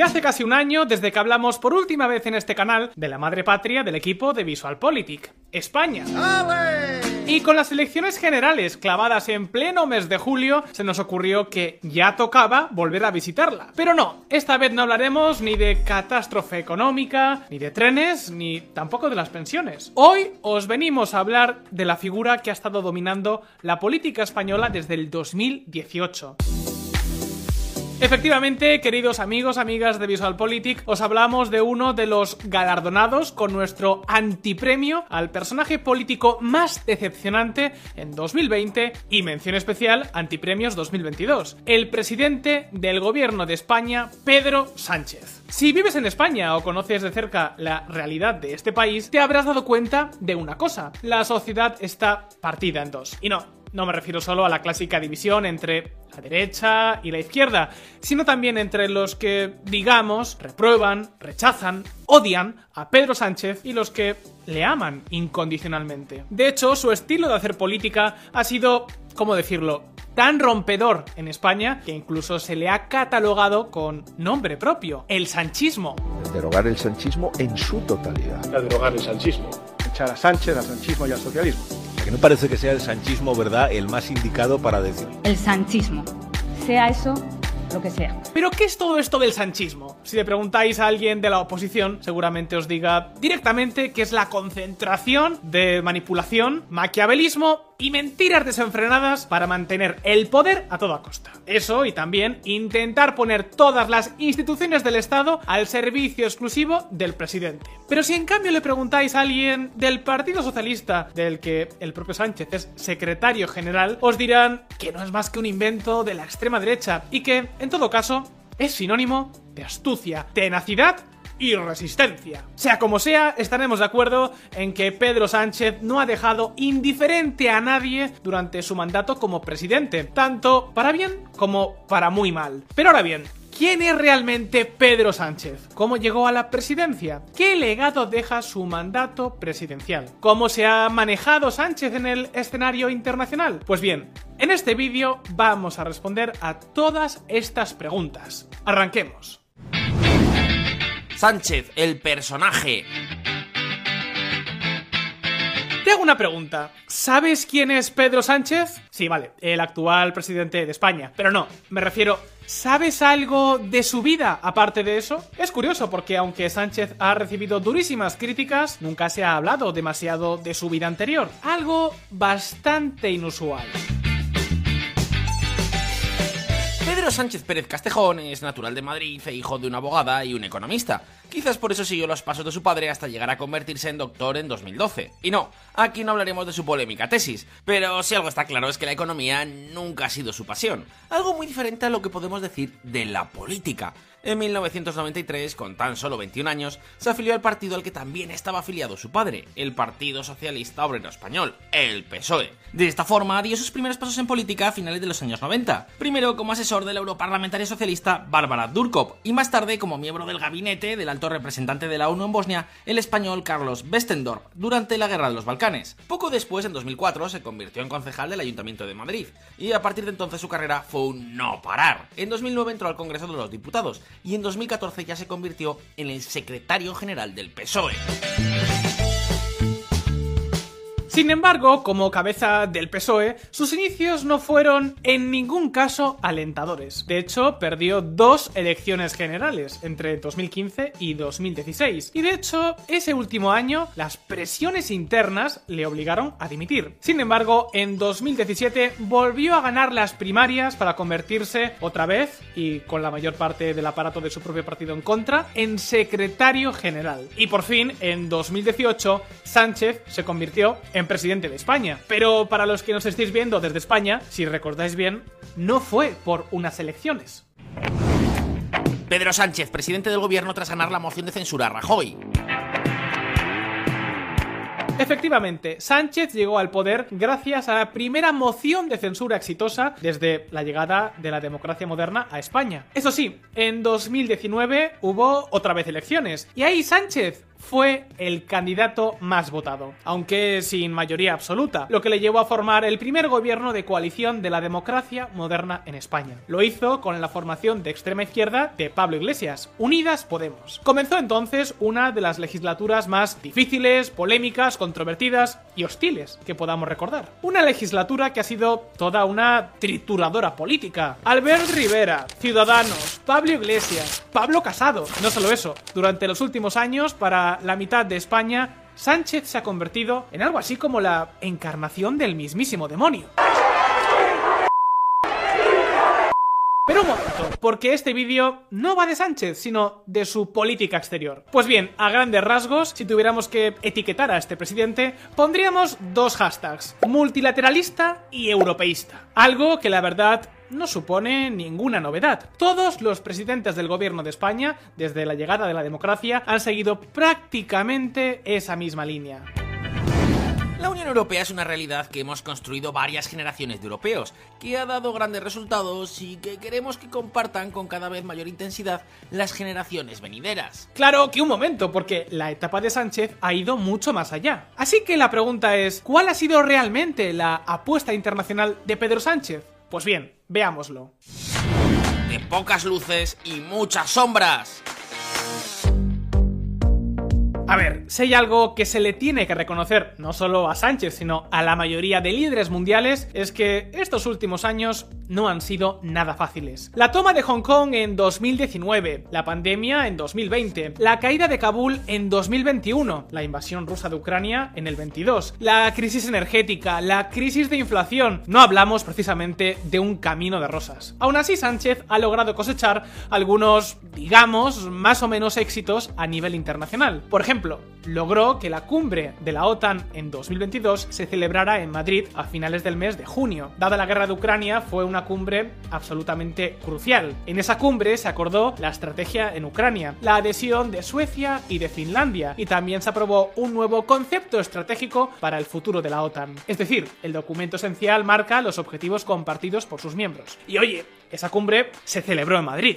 Ya hace casi un año desde que hablamos por última vez en este canal de la madre patria del equipo de VisualPolitik, España. Y con las elecciones generales clavadas en pleno mes de julio, se nos ocurrió que ya tocaba volver a visitarla. Pero no, esta vez no hablaremos ni de catástrofe económica, ni de trenes, ni tampoco de las pensiones. Hoy os venimos a hablar de la figura que ha estado dominando la política española desde el 2018. Efectivamente, queridos amigos, amigas de VisualPolitik, os hablamos de uno de los galardonados con nuestro antipremio al personaje político más decepcionante en 2020 y mención especial antipremios 2022, el presidente del gobierno de España, Pedro Sánchez. Si vives en España o conoces de cerca la realidad de este país, te habrás dado cuenta de una cosa, la sociedad está partida en dos. Y no, no me refiero solo a la clásica división entre la derecha y la izquierda, sino también entre los que, digamos, reprueban, rechazan, odian a Pedro Sánchez y los que le aman incondicionalmente. De hecho, su estilo de hacer política ha sido, ¿cómo decirlo?, tan rompedor en España que incluso se le ha catalogado con nombre propio, el sanchismo. Derogar el sanchismo en su totalidad. derogar el sanchismo. Echar a Sánchez, al sanchismo y al socialismo que no parece que sea el sanchismo, ¿verdad?, el más indicado para decir. El sanchismo. Sea eso lo que sea. Pero ¿qué es todo esto del sanchismo? Si le preguntáis a alguien de la oposición, seguramente os diga directamente que es la concentración de manipulación, maquiavelismo y mentiras desenfrenadas para mantener el poder a toda costa. Eso y también intentar poner todas las instituciones del Estado al servicio exclusivo del presidente. Pero si en cambio le preguntáis a alguien del Partido Socialista, del que el propio Sánchez es secretario general, os dirán que no es más que un invento de la extrema derecha y que, en todo caso, es sinónimo de astucia, tenacidad y resistencia. Sea como sea, estaremos de acuerdo en que Pedro Sánchez no ha dejado indiferente a nadie durante su mandato como presidente, tanto para bien como para muy mal. Pero ahora bien, ¿Quién es realmente Pedro Sánchez? ¿Cómo llegó a la presidencia? ¿Qué legado deja su mandato presidencial? ¿Cómo se ha manejado Sánchez en el escenario internacional? Pues bien, en este vídeo vamos a responder a todas estas preguntas. Arranquemos. Sánchez, el personaje. Te hago una pregunta. ¿Sabes quién es Pedro Sánchez? Sí, vale, el actual presidente de España. Pero no, me refiero ¿Sabes algo de su vida aparte de eso? Es curioso porque aunque Sánchez ha recibido durísimas críticas, nunca se ha hablado demasiado de su vida anterior. Algo bastante inusual. Sánchez Pérez Castejón es natural de Madrid e hijo de una abogada y un economista. Quizás por eso siguió los pasos de su padre hasta llegar a convertirse en doctor en 2012. Y no, aquí no hablaremos de su polémica tesis, pero si algo está claro es que la economía nunca ha sido su pasión. Algo muy diferente a lo que podemos decir de la política. En 1993, con tan solo 21 años, se afilió al partido al que también estaba afiliado su padre, el Partido Socialista Obrero Español, el PSOE. De esta forma, dio sus primeros pasos en política a finales de los años 90, primero como asesor de la europarlamentaria socialista Bárbara Durkop, y más tarde como miembro del gabinete del alto representante de la ONU en Bosnia, el español Carlos Westendorf, durante la Guerra de los Balcanes. Poco después, en 2004, se convirtió en concejal del Ayuntamiento de Madrid, y a partir de entonces su carrera fue un no parar. En 2009 entró al Congreso de los Diputados, y en 2014 ya se convirtió en el secretario general del PSOE. Sin embargo, como cabeza del PSOE, sus inicios no fueron en ningún caso alentadores. De hecho, perdió dos elecciones generales entre 2015 y 2016. Y de hecho, ese último año, las presiones internas le obligaron a dimitir. Sin embargo, en 2017 volvió a ganar las primarias para convertirse otra vez, y con la mayor parte del aparato de su propio partido en contra, en secretario general. Y por fin, en 2018, Sánchez se convirtió en presidente de España. Pero para los que nos estéis viendo desde España, si recordáis bien, no fue por unas elecciones. Pedro Sánchez, presidente del gobierno tras ganar la moción de censura a Rajoy. Efectivamente, Sánchez llegó al poder gracias a la primera moción de censura exitosa desde la llegada de la democracia moderna a España. Eso sí, en 2019 hubo otra vez elecciones y ahí Sánchez fue el candidato más votado, aunque sin mayoría absoluta, lo que le llevó a formar el primer gobierno de coalición de la democracia moderna en España. Lo hizo con la formación de extrema izquierda de Pablo Iglesias, Unidas Podemos. Comenzó entonces una de las legislaturas más difíciles, polémicas, controvertidas y hostiles que podamos recordar. Una legislatura que ha sido toda una trituradora política. Albert Rivera, Ciudadanos, Pablo Iglesias, Pablo Casado. No solo eso, durante los últimos años, para la mitad de España, Sánchez se ha convertido en algo así como la encarnación del mismísimo demonio. Pero un momento, porque este vídeo no va de Sánchez, sino de su política exterior. Pues bien, a grandes rasgos, si tuviéramos que etiquetar a este presidente, pondríamos dos hashtags, multilateralista y europeísta. Algo que la verdad no supone ninguna novedad. Todos los presidentes del gobierno de España, desde la llegada de la democracia, han seguido prácticamente esa misma línea. La Unión Europea es una realidad que hemos construido varias generaciones de europeos, que ha dado grandes resultados y que queremos que compartan con cada vez mayor intensidad las generaciones venideras. Claro que un momento, porque la etapa de Sánchez ha ido mucho más allá. Así que la pregunta es, ¿cuál ha sido realmente la apuesta internacional de Pedro Sánchez? Pues bien, veámoslo. De pocas luces y muchas sombras. A ver, si hay algo que se le tiene que reconocer no solo a Sánchez, sino a la mayoría de líderes mundiales, es que estos últimos años no han sido nada fáciles. La toma de Hong Kong en 2019, la pandemia en 2020, la caída de Kabul en 2021, la invasión rusa de Ucrania en el 22, la crisis energética, la crisis de inflación, no hablamos precisamente de un camino de rosas. Aún así, Sánchez ha logrado cosechar algunos, digamos, más o menos éxitos a nivel internacional. Por ejemplo, logró que la cumbre de la OTAN en 2022 se celebrara en Madrid a finales del mes de junio. Dada la guerra de Ucrania, fue una cumbre absolutamente crucial. En esa cumbre se acordó la estrategia en Ucrania, la adhesión de Suecia y de Finlandia, y también se aprobó un nuevo concepto estratégico para el futuro de la OTAN. Es decir, el documento esencial marca los objetivos compartidos por sus miembros. Y oye, esa cumbre se celebró en Madrid.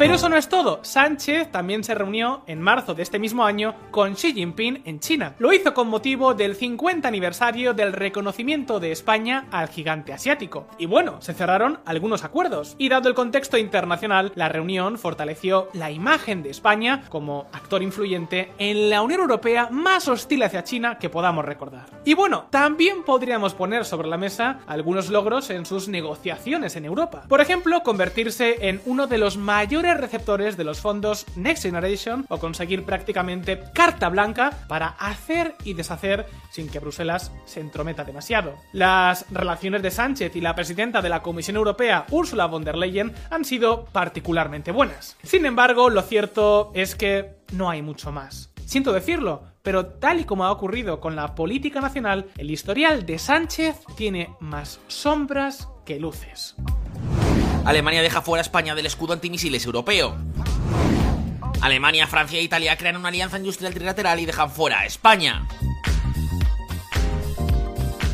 Pero eso no es todo. Sánchez también se reunió en marzo de este mismo año con Xi Jinping en China. Lo hizo con motivo del 50 aniversario del reconocimiento de España al gigante asiático. Y bueno, se cerraron algunos acuerdos. Y dado el contexto internacional, la reunión fortaleció la imagen de España como actor influyente en la Unión Europea más hostil hacia China que podamos recordar. Y bueno, también podríamos poner sobre la mesa algunos logros en sus negociaciones en Europa. Por ejemplo, convertirse en uno de los mayores receptores de los fondos Next Generation o conseguir prácticamente carta blanca para hacer y deshacer sin que Bruselas se entrometa demasiado. Las relaciones de Sánchez y la presidenta de la Comisión Europea, Ursula von der Leyen, han sido particularmente buenas. Sin embargo, lo cierto es que no hay mucho más. Siento decirlo, pero tal y como ha ocurrido con la política nacional, el historial de Sánchez tiene más sombras que luces. Alemania deja fuera a España del escudo antimisiles europeo. Alemania, Francia e Italia crean una alianza industrial trilateral y dejan fuera a España.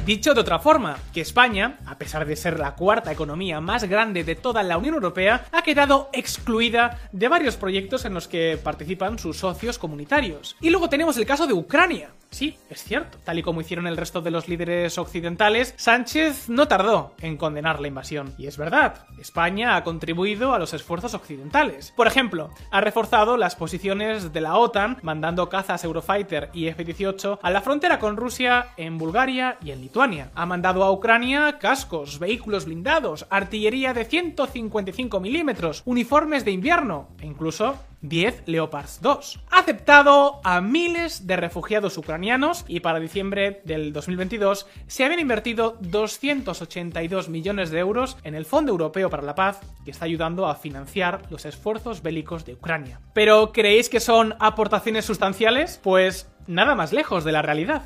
Dicho de otra forma, que España, a pesar de ser la cuarta economía más grande de toda la Unión Europea, ha quedado excluida de varios proyectos en los que participan sus socios comunitarios. Y luego tenemos el caso de Ucrania. Sí, es cierto. Tal y como hicieron el resto de los líderes occidentales, Sánchez no tardó en condenar la invasión. Y es verdad, España ha contribuido a los esfuerzos occidentales. Por ejemplo, ha reforzado las posiciones de la OTAN, mandando cazas Eurofighter y F-18 a la frontera con Rusia en Bulgaria y en Lituania. Ha mandado a Ucrania cascos, vehículos blindados, artillería de 155 milímetros, uniformes de invierno e incluso 10 Leopards 2. Ha aceptado a miles de refugiados ucranianos y para diciembre del 2022 se habían invertido 282 millones de euros en el Fondo Europeo para la Paz que está ayudando a financiar los esfuerzos bélicos de Ucrania. ¿Pero creéis que son aportaciones sustanciales? Pues nada más lejos de la realidad.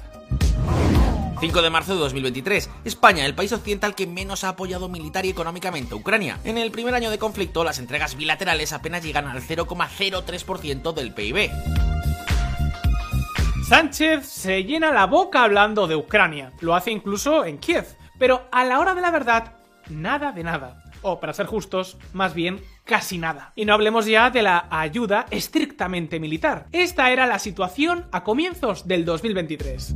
5 de marzo de 2023. España, el país occidental que menos ha apoyado militar y económicamente a Ucrania. En el primer año de conflicto, las entregas bilaterales apenas llegan al 0,03% del PIB. Sánchez se llena la boca hablando de Ucrania. Lo hace incluso en Kiev. Pero a la hora de la verdad, nada de nada. O, para ser justos, más bien casi nada. Y no hablemos ya de la ayuda estrictamente militar. Esta era la situación a comienzos del 2023.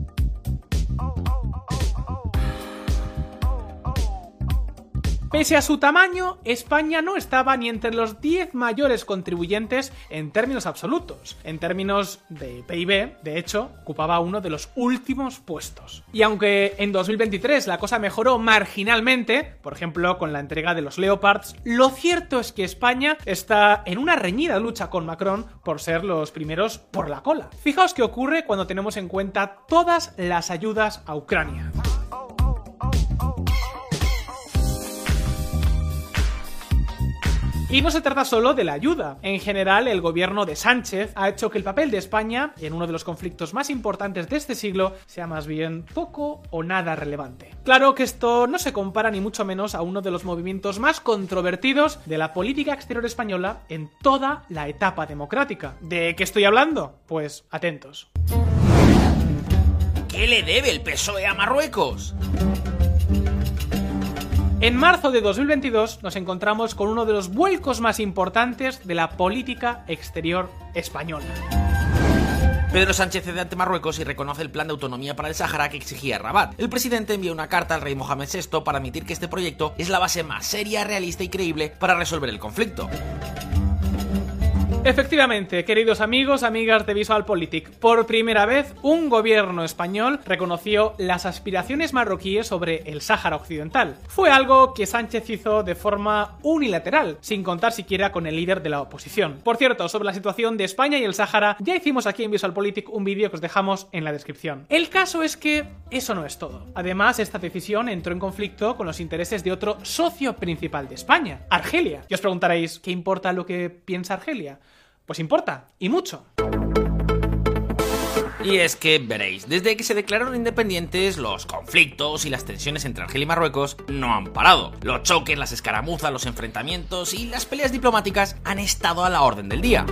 Pese a su tamaño, España no estaba ni entre los 10 mayores contribuyentes en términos absolutos. En términos de PIB, de hecho, ocupaba uno de los últimos puestos. Y aunque en 2023 la cosa mejoró marginalmente, por ejemplo con la entrega de los Leopards, lo cierto es que España está en una reñida lucha con Macron por ser los primeros por la cola. Fijaos qué ocurre cuando tenemos en cuenta todas las ayudas a Ucrania. Y no se trata solo de la ayuda. En general, el gobierno de Sánchez ha hecho que el papel de España, en uno de los conflictos más importantes de este siglo, sea más bien poco o nada relevante. Claro que esto no se compara ni mucho menos a uno de los movimientos más controvertidos de la política exterior española en toda la etapa democrática. ¿De qué estoy hablando? Pues atentos. ¿Qué le debe el PSOE a Marruecos? En marzo de 2022 nos encontramos con uno de los vuelcos más importantes de la política exterior española. Pedro Sánchez cede ante Marruecos y reconoce el plan de autonomía para el Sáhara que exigía Rabat. El presidente envía una carta al rey Mohamed VI para admitir que este proyecto es la base más seria, realista y creíble para resolver el conflicto. Efectivamente, queridos amigos, amigas de VisualPolitik, por primera vez un gobierno español reconoció las aspiraciones marroquíes sobre el Sáhara Occidental. Fue algo que Sánchez hizo de forma unilateral, sin contar siquiera con el líder de la oposición. Por cierto, sobre la situación de España y el Sáhara, ya hicimos aquí en VisualPolitik un vídeo que os dejamos en la descripción. El caso es que eso no es todo. Además, esta decisión entró en conflicto con los intereses de otro socio principal de España, Argelia. Y os preguntaréis, ¿qué importa lo que piensa Argelia? Pues importa, y mucho. Y es que veréis, desde que se declararon independientes, los conflictos y las tensiones entre Argelia y Marruecos no han parado. Los choques, las escaramuzas, los enfrentamientos y las peleas diplomáticas han estado a la orden del día.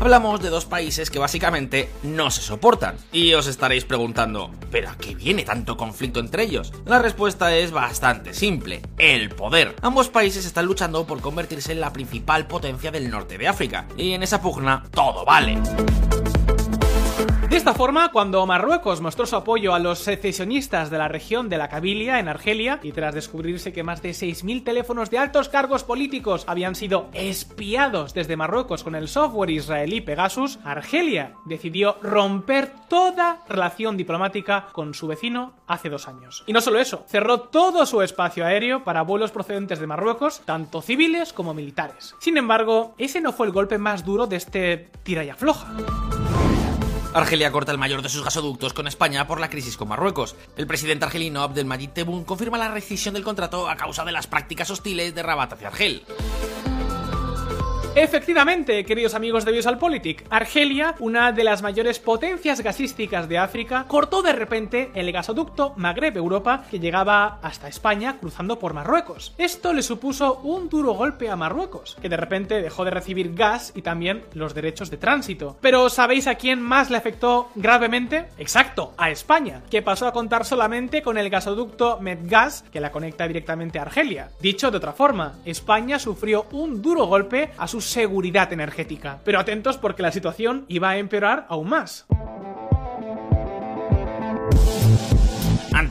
Hablamos de dos países que básicamente no se soportan. Y os estaréis preguntando, ¿pero a qué viene tanto conflicto entre ellos? La respuesta es bastante simple, el poder. Ambos países están luchando por convertirse en la principal potencia del norte de África, y en esa pugna todo vale. Esta forma, cuando Marruecos mostró su apoyo a los secesionistas de la región de la Cabilia en Argelia, y tras descubrirse que más de 6.000 teléfonos de altos cargos políticos habían sido espiados desde Marruecos con el software israelí Pegasus, Argelia decidió romper toda relación diplomática con su vecino hace dos años. Y no solo eso, cerró todo su espacio aéreo para vuelos procedentes de Marruecos, tanto civiles como militares. Sin embargo, ese no fue el golpe más duro de este tira y afloja. Argelia corta el mayor de sus gasoductos con España por la crisis con Marruecos. El presidente argelino Abdelmajid Tebboune confirma la rescisión del contrato a causa de las prácticas hostiles de Rabat hacia Argel. Efectivamente, queridos amigos de VisualPolitik, Argelia, una de las mayores potencias gasísticas de África, cortó de repente el gasoducto Magreb-Europa que llegaba hasta España cruzando por Marruecos. Esto le supuso un duro golpe a Marruecos, que de repente dejó de recibir gas y también los derechos de tránsito. Pero ¿sabéis a quién más le afectó gravemente? Exacto, a España, que pasó a contar solamente con el gasoducto Medgas que la conecta directamente a Argelia. Dicho de otra forma, España sufrió un duro golpe a sus seguridad energética. Pero atentos porque la situación iba a empeorar aún más.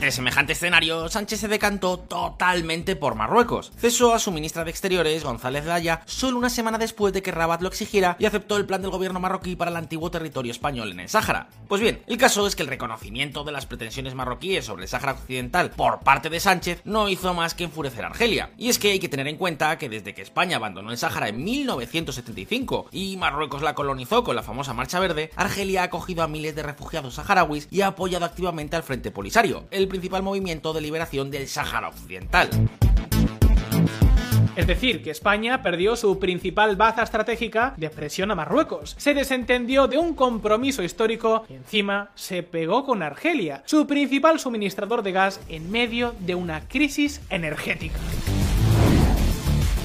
Ante semejante escenario, Sánchez se decantó totalmente por Marruecos. Cesó a su ministra de Exteriores, González Daya, solo una semana después de que Rabat lo exigiera y aceptó el plan del gobierno marroquí para el antiguo territorio español en el Sáhara. Pues bien, el caso es que el reconocimiento de las pretensiones marroquíes sobre el Sáhara Occidental por parte de Sánchez no hizo más que enfurecer a Argelia. Y es que hay que tener en cuenta que desde que España abandonó el Sáhara en 1975 y Marruecos la colonizó con la famosa Marcha Verde, Argelia ha acogido a miles de refugiados saharauis y ha apoyado activamente al Frente Polisario el principal movimiento de liberación del Sáhara Occidental. Es decir, que España perdió su principal baza estratégica de presión a Marruecos, se desentendió de un compromiso histórico y encima se pegó con Argelia, su principal suministrador de gas en medio de una crisis energética.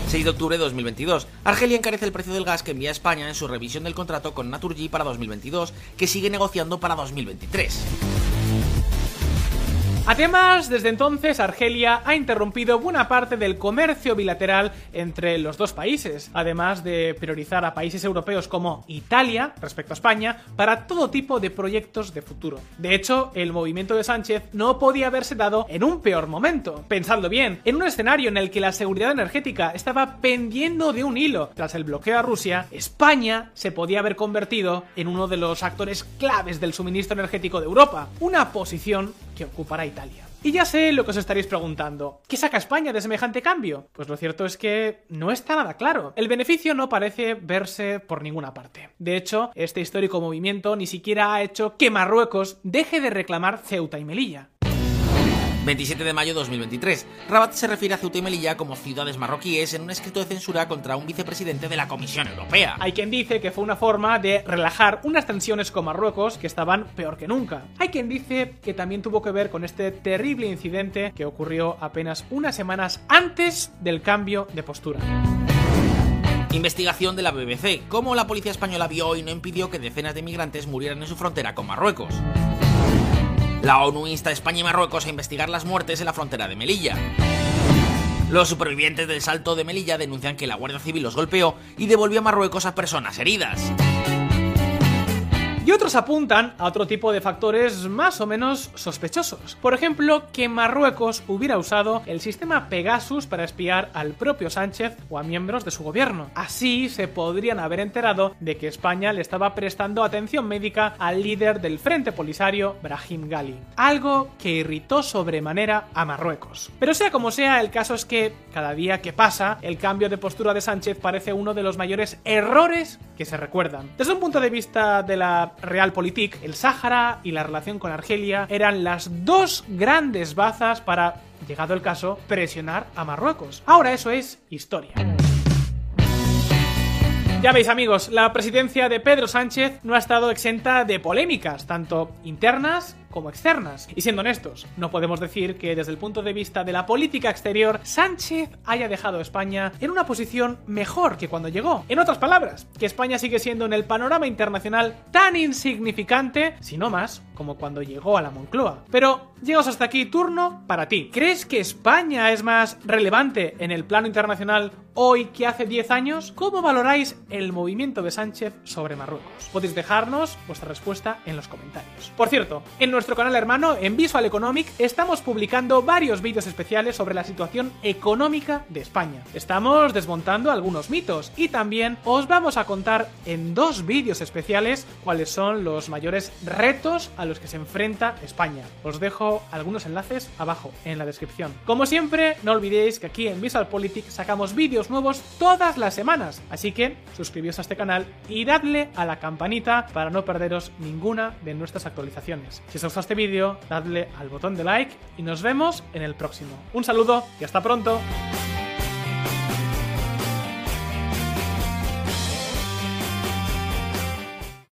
6 de octubre de 2022. Argelia encarece el precio del gas que envía a España en su revisión del contrato con Naturgy para 2022, que sigue negociando para 2023. Además, desde entonces Argelia ha interrumpido buena parte del comercio bilateral entre los dos países, además de priorizar a países europeos como Italia respecto a España para todo tipo de proyectos de futuro. De hecho, el movimiento de Sánchez no podía haberse dado en un peor momento. Pensadlo bien, en un escenario en el que la seguridad energética estaba pendiendo de un hilo tras el bloqueo a Rusia, España se podía haber convertido en uno de los actores claves del suministro energético de Europa, una posición que ocupará Italia. Y ya sé lo que os estaréis preguntando. ¿Qué saca España de semejante cambio? Pues lo cierto es que no está nada claro. El beneficio no parece verse por ninguna parte. De hecho, este histórico movimiento ni siquiera ha hecho que Marruecos deje de reclamar Ceuta y Melilla. 27 de mayo de 2023. Rabat se refiere a Ceuta y Melilla como ciudades marroquíes en un escrito de censura contra un vicepresidente de la Comisión Europea. Hay quien dice que fue una forma de relajar unas tensiones con Marruecos que estaban peor que nunca. Hay quien dice que también tuvo que ver con este terrible incidente que ocurrió apenas unas semanas antes del cambio de postura. Investigación de la BBC. Cómo la policía española vio y no impidió que decenas de migrantes murieran en su frontera con Marruecos. La ONU insta a España y Marruecos a investigar las muertes en la frontera de Melilla. Los supervivientes del salto de Melilla denuncian que la Guardia Civil los golpeó y devolvió a Marruecos a personas heridas. Y otros apuntan a otro tipo de factores más o menos sospechosos. Por ejemplo, que Marruecos hubiera usado el sistema Pegasus para espiar al propio Sánchez o a miembros de su gobierno. Así se podrían haber enterado de que España le estaba prestando atención médica al líder del Frente Polisario, Brahim Gali. Algo que irritó sobremanera a Marruecos. Pero sea como sea, el caso es que cada día que pasa, el cambio de postura de Sánchez parece uno de los mayores errores que se recuerdan. Desde un punto de vista de la Realpolitik, el Sáhara y la relación con Argelia eran las dos grandes bazas para, llegado el caso, presionar a Marruecos. Ahora eso es historia. Ya veis amigos, la presidencia de Pedro Sánchez no ha estado exenta de polémicas, tanto internas como externas. Y siendo honestos, no podemos decir que desde el punto de vista de la política exterior, Sánchez haya dejado a España en una posición mejor que cuando llegó. En otras palabras, que España sigue siendo en el panorama internacional tan insignificante, si no más, como cuando llegó a la Moncloa. Pero llegamos hasta aquí, turno para ti. ¿Crees que España es más relevante en el plano internacional hoy que hace 10 años? ¿Cómo valoráis el movimiento de Sánchez sobre Marruecos? Podéis dejarnos vuestra respuesta en los comentarios. Por cierto, en nuestro canal hermano, en Visual Economic, estamos publicando varios vídeos especiales sobre la situación económica de España. Estamos desmontando algunos mitos y también os vamos a contar en dos vídeos especiales cuáles son los mayores retos a los que se enfrenta España. Os dejo algunos enlaces abajo en la descripción. Como siempre, no olvidéis que aquí en Visual Politics sacamos vídeos nuevos todas las semanas, así que suscribíos a este canal y dadle a la campanita para no perderos ninguna de nuestras actualizaciones. Si os gusta este vídeo, dadle al botón de like y nos vemos en el próximo. Un saludo y hasta pronto.